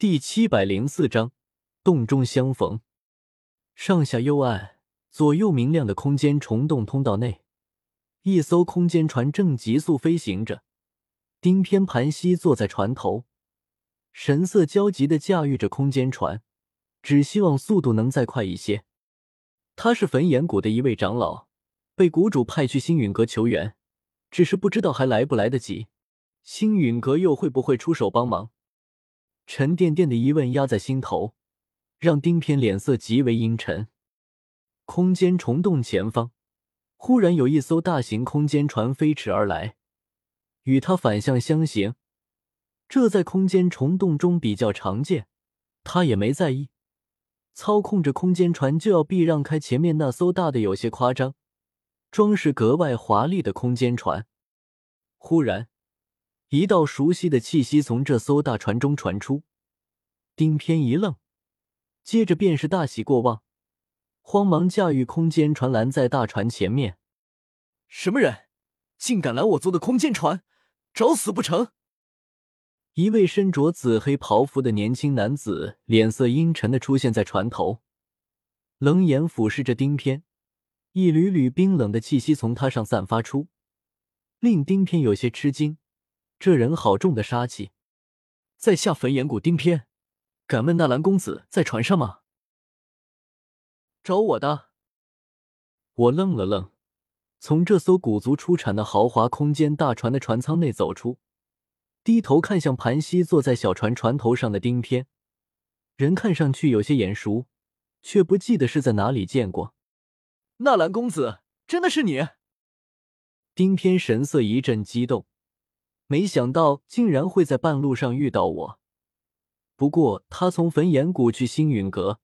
第七百零四章洞中相逢。上下幽暗、左右明亮的空间虫洞通道内，一艘空间船正急速飞行着。丁偏盘膝坐在船头，神色焦急的驾驭着空间船，只希望速度能再快一些。他是焚炎谷的一位长老，被谷主派去星陨阁求援，只是不知道还来不来得及。星陨阁又会不会出手帮忙？沉甸甸的疑问压在心头，让丁偏脸色极为阴沉。空间虫洞前方，忽然有一艘大型空间船飞驰而来，与他反向相行。这在空间虫洞中比较常见，他也没在意，操控着空间船就要避让开前面那艘大的有些夸张、装饰格外华丽的空间船。忽然。一道熟悉的气息从这艘大船中传出，丁偏一愣，接着便是大喜过望，慌忙驾驭空间船拦在大船前面。什么人，竟敢拦我坐的空间船，找死不成？一位身着紫黑袍服的年轻男子脸色阴沉的出现在船头，冷眼俯视着丁偏，一缕缕冰冷的气息从他上散发出，令丁偏有些吃惊。这人好重的杀气，在下焚炎谷丁偏，敢问纳兰公子在船上吗？找我的。我愣了愣，从这艘古族出产的豪华空间大船的船舱内走出，低头看向盘膝坐在小船船头上的丁天，人看上去有些眼熟，却不记得是在哪里见过。纳兰公子，真的是你？丁天神色一阵激动。没想到竟然会在半路上遇到我。不过他从焚炎谷去星陨阁，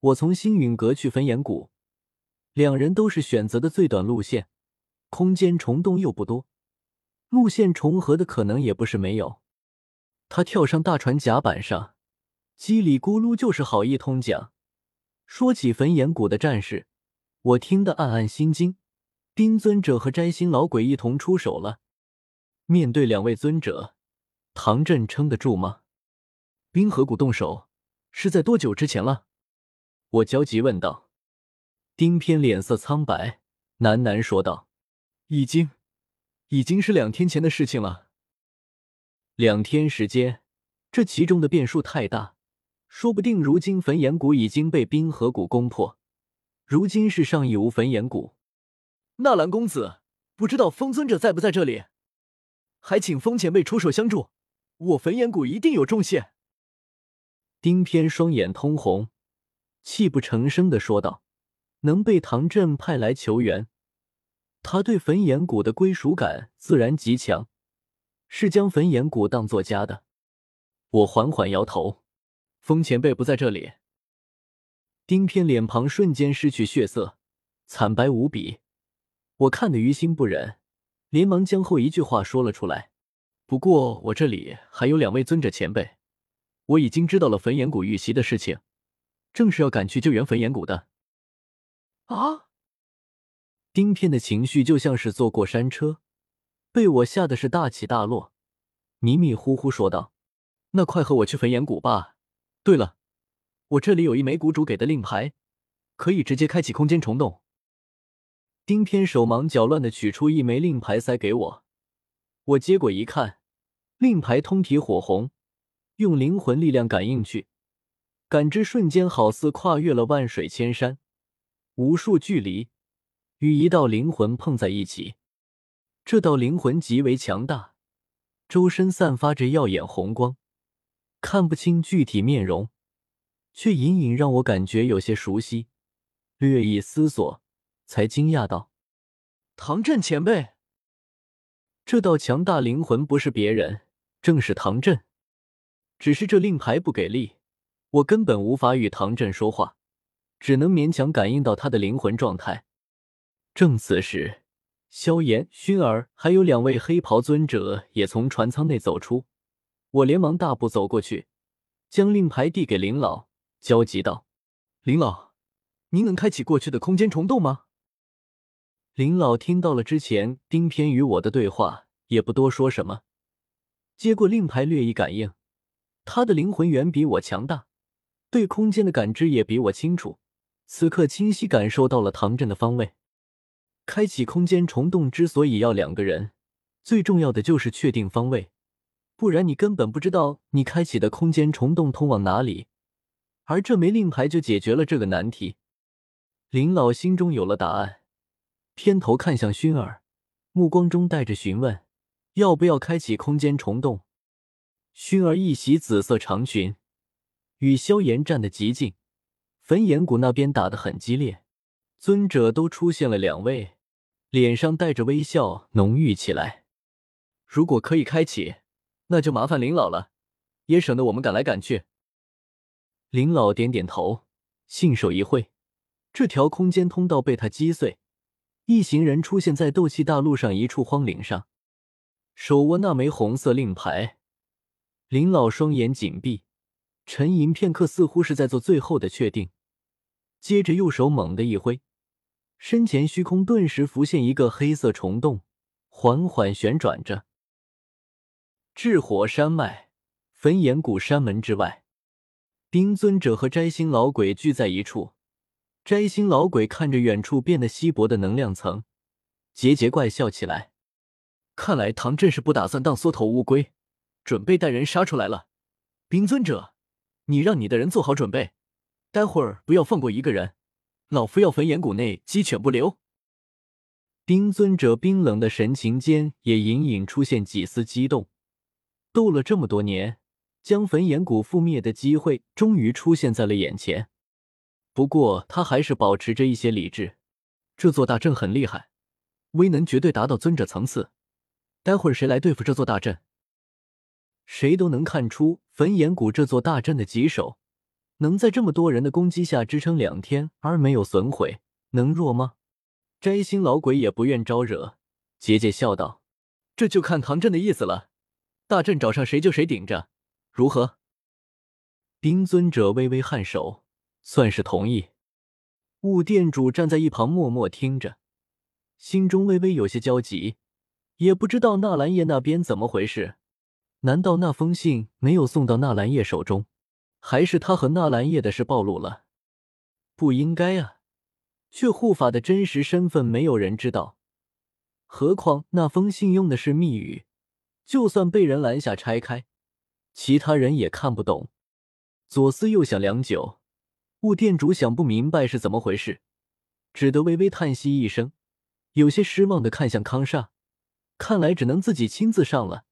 我从星陨阁去焚炎谷，两人都是选择的最短路线，空间虫洞又不多，路线重合的可能也不是没有。他跳上大船甲板上，叽里咕噜就是好一通讲。说起焚炎谷的战事，我听得暗暗心惊。冰尊者和摘星老鬼一同出手了。面对两位尊者，唐振撑得住吗？冰河谷动手是在多久之前了？我焦急问道。丁偏脸色苍白，喃喃说道：“已经，已经是两天前的事情了。两天时间，这其中的变数太大，说不定如今焚炎谷已经被冰河谷攻破，如今是上一无焚炎谷。纳兰公子，不知道风尊者在不在这里？”还请风前辈出手相助，我焚炎谷一定有重谢。丁偏双眼通红，泣不成声的说道：“能被唐振派来求援，他对焚炎谷的归属感自然极强，是将焚炎谷当作家的。”我缓缓摇头：“风前辈不在这里。”丁偏脸庞瞬间失去血色，惨白无比，我看得于心不忍。连忙将后一句话说了出来。不过我这里还有两位尊者前辈，我已经知道了焚炎谷遇袭的事情，正是要赶去救援焚炎谷的。啊！丁片的情绪就像是坐过山车，被我吓得是大起大落，迷迷糊糊说道：“那快和我去焚炎谷吧。对了，我这里有一枚谷主给的令牌，可以直接开启空间虫洞。”丁天手忙脚乱的取出一枚令牌塞给我，我接过一看，令牌通体火红，用灵魂力量感应去，感知瞬间好似跨越了万水千山，无数距离，与一道灵魂碰在一起。这道灵魂极为强大，周身散发着耀眼红光，看不清具体面容，却隐隐让我感觉有些熟悉。略一思索。才惊讶道：“唐振前辈，这道强大灵魂不是别人，正是唐振。只是这令牌不给力，我根本无法与唐振说话，只能勉强感应到他的灵魂状态。正此时，萧炎、薰儿还有两位黑袍尊者也从船舱内走出，我连忙大步走过去，将令牌递给林老，焦急道：“林老，您能开启过去的空间虫洞吗？”林老听到了之前丁偏与我的对话，也不多说什么，接过令牌，略一感应，他的灵魂远比我强大，对空间的感知也比我清楚。此刻清晰感受到了唐振的方位。开启空间虫洞之所以要两个人，最重要的就是确定方位，不然你根本不知道你开启的空间虫洞通往哪里。而这枚令牌就解决了这个难题。林老心中有了答案，偏头看向熏儿，目光中带着询问：要不要开启空间虫洞？熏儿一袭紫色长裙，与萧炎站得极近。焚炎谷那边打得很激烈，尊者都出现了两位，脸上带着微笑，浓郁起来。如果可以开启，那就麻烦林老了，也省得我们赶来赶去。林老点点头，信手一挥，这条空间通道被他击碎，一行人出现在斗气大陆上一处荒岭上，手握那枚红色令牌。林老双眼紧闭。沉吟片刻，似乎是在做最后的确定。接着，右手猛地一挥，身前虚空顿时浮现一个黑色虫洞，缓缓旋转着。炽火山脉焚炎谷山门之外，冰尊者和摘星老鬼聚在一处。摘星老鬼看着远处变得稀薄的能量层，桀桀怪笑起来。看来唐振是不打算当缩头乌龟，准备带人杀出来了。冰尊者。你让你的人做好准备，待会儿不要放过一个人，老夫要焚炎谷内鸡犬不留。冰尊者冰冷的神情间也隐隐出现几丝激动。斗了这么多年，将焚炎谷覆灭的机会终于出现在了眼前。不过他还是保持着一些理智。这座大阵很厉害，威能绝对达到尊者层次。待会儿谁来对付这座大阵？谁都能看出焚炎谷这座大阵的棘手，能在这么多人的攻击下支撑两天而没有损毁，能弱吗？摘星老鬼也不愿招惹，桀桀笑道：“这就看唐阵的意思了，大阵找上谁就谁顶着，如何？”冰尊者微微颔首，算是同意。雾店主站在一旁默默听着，心中微微有些焦急，也不知道纳兰叶那边怎么回事。难道那封信没有送到纳兰叶手中，还是他和纳兰叶的事暴露了？不应该啊！却护法的真实身份没有人知道，何况那封信用的是密语，就算被人拦下拆开，其他人也看不懂。左思右想良久，雾店主想不明白是怎么回事，只得微微叹息一声，有些失望的看向康煞，看来只能自己亲自上了。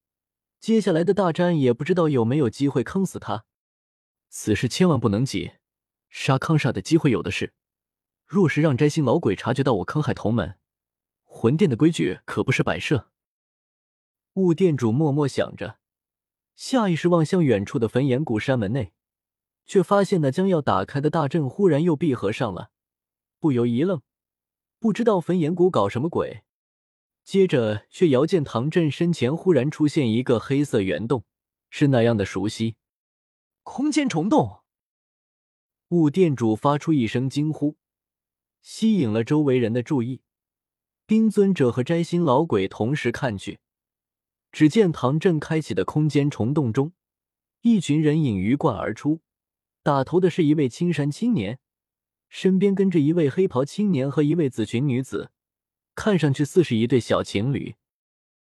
接下来的大战也不知道有没有机会坑死他，此事千万不能急，杀康煞的机会有的是。若是让摘星老鬼察觉到我坑害同门，魂殿的规矩可不是摆设。雾店主默默想着，下意识望向远处的焚炎谷山门内，却发现那将要打开的大阵忽然又闭合上了，不由一愣，不知道焚炎谷搞什么鬼。接着，却遥见唐振身前忽然出现一个黑色圆洞，是那样的熟悉。空间虫洞！雾店主发出一声惊呼，吸引了周围人的注意。冰尊者和摘星老鬼同时看去，只见唐振开启的空间虫洞中，一群人影鱼贯而出。打头的是一位青衫青年，身边跟着一位黑袍青年和一位紫裙女子。看上去似是一对小情侣。